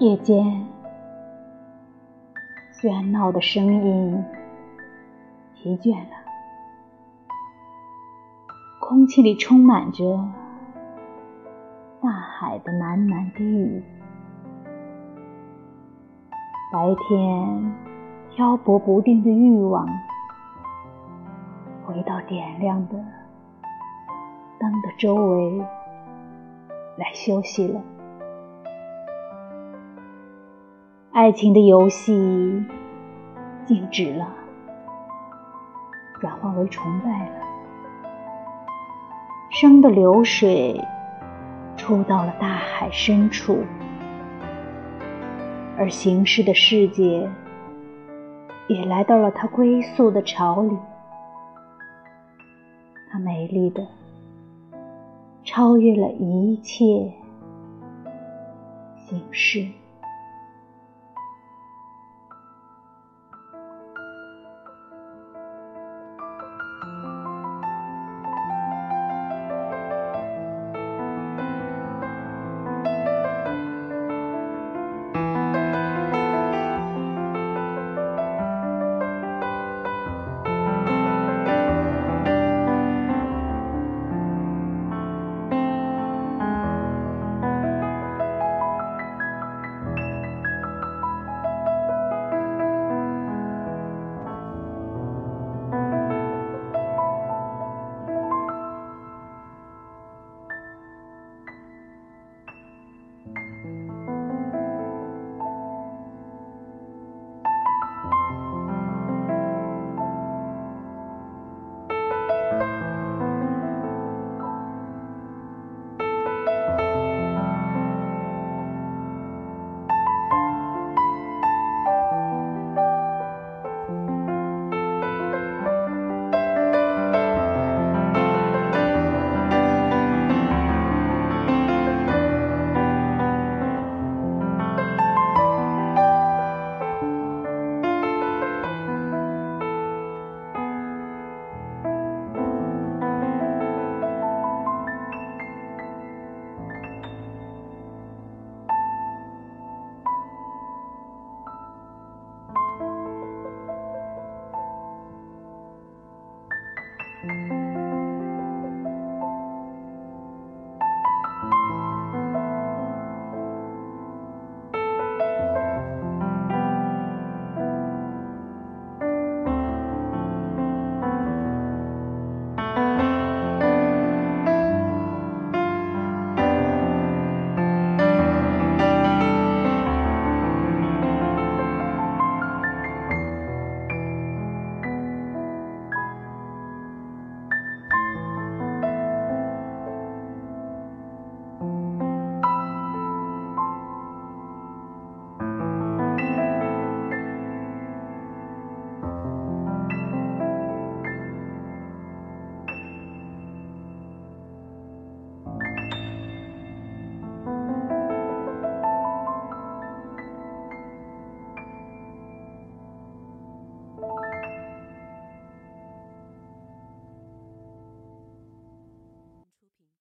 夜间，喧闹的声音疲倦了，空气里充满着大海的喃喃低语。白天漂泊不定的欲望，回到点亮的灯的周围来休息了。爱情的游戏静止了，转化为崇拜了。生的流水出到了大海深处，而形式的世界也来到了它归宿的巢里。它美丽的超越了一切形式。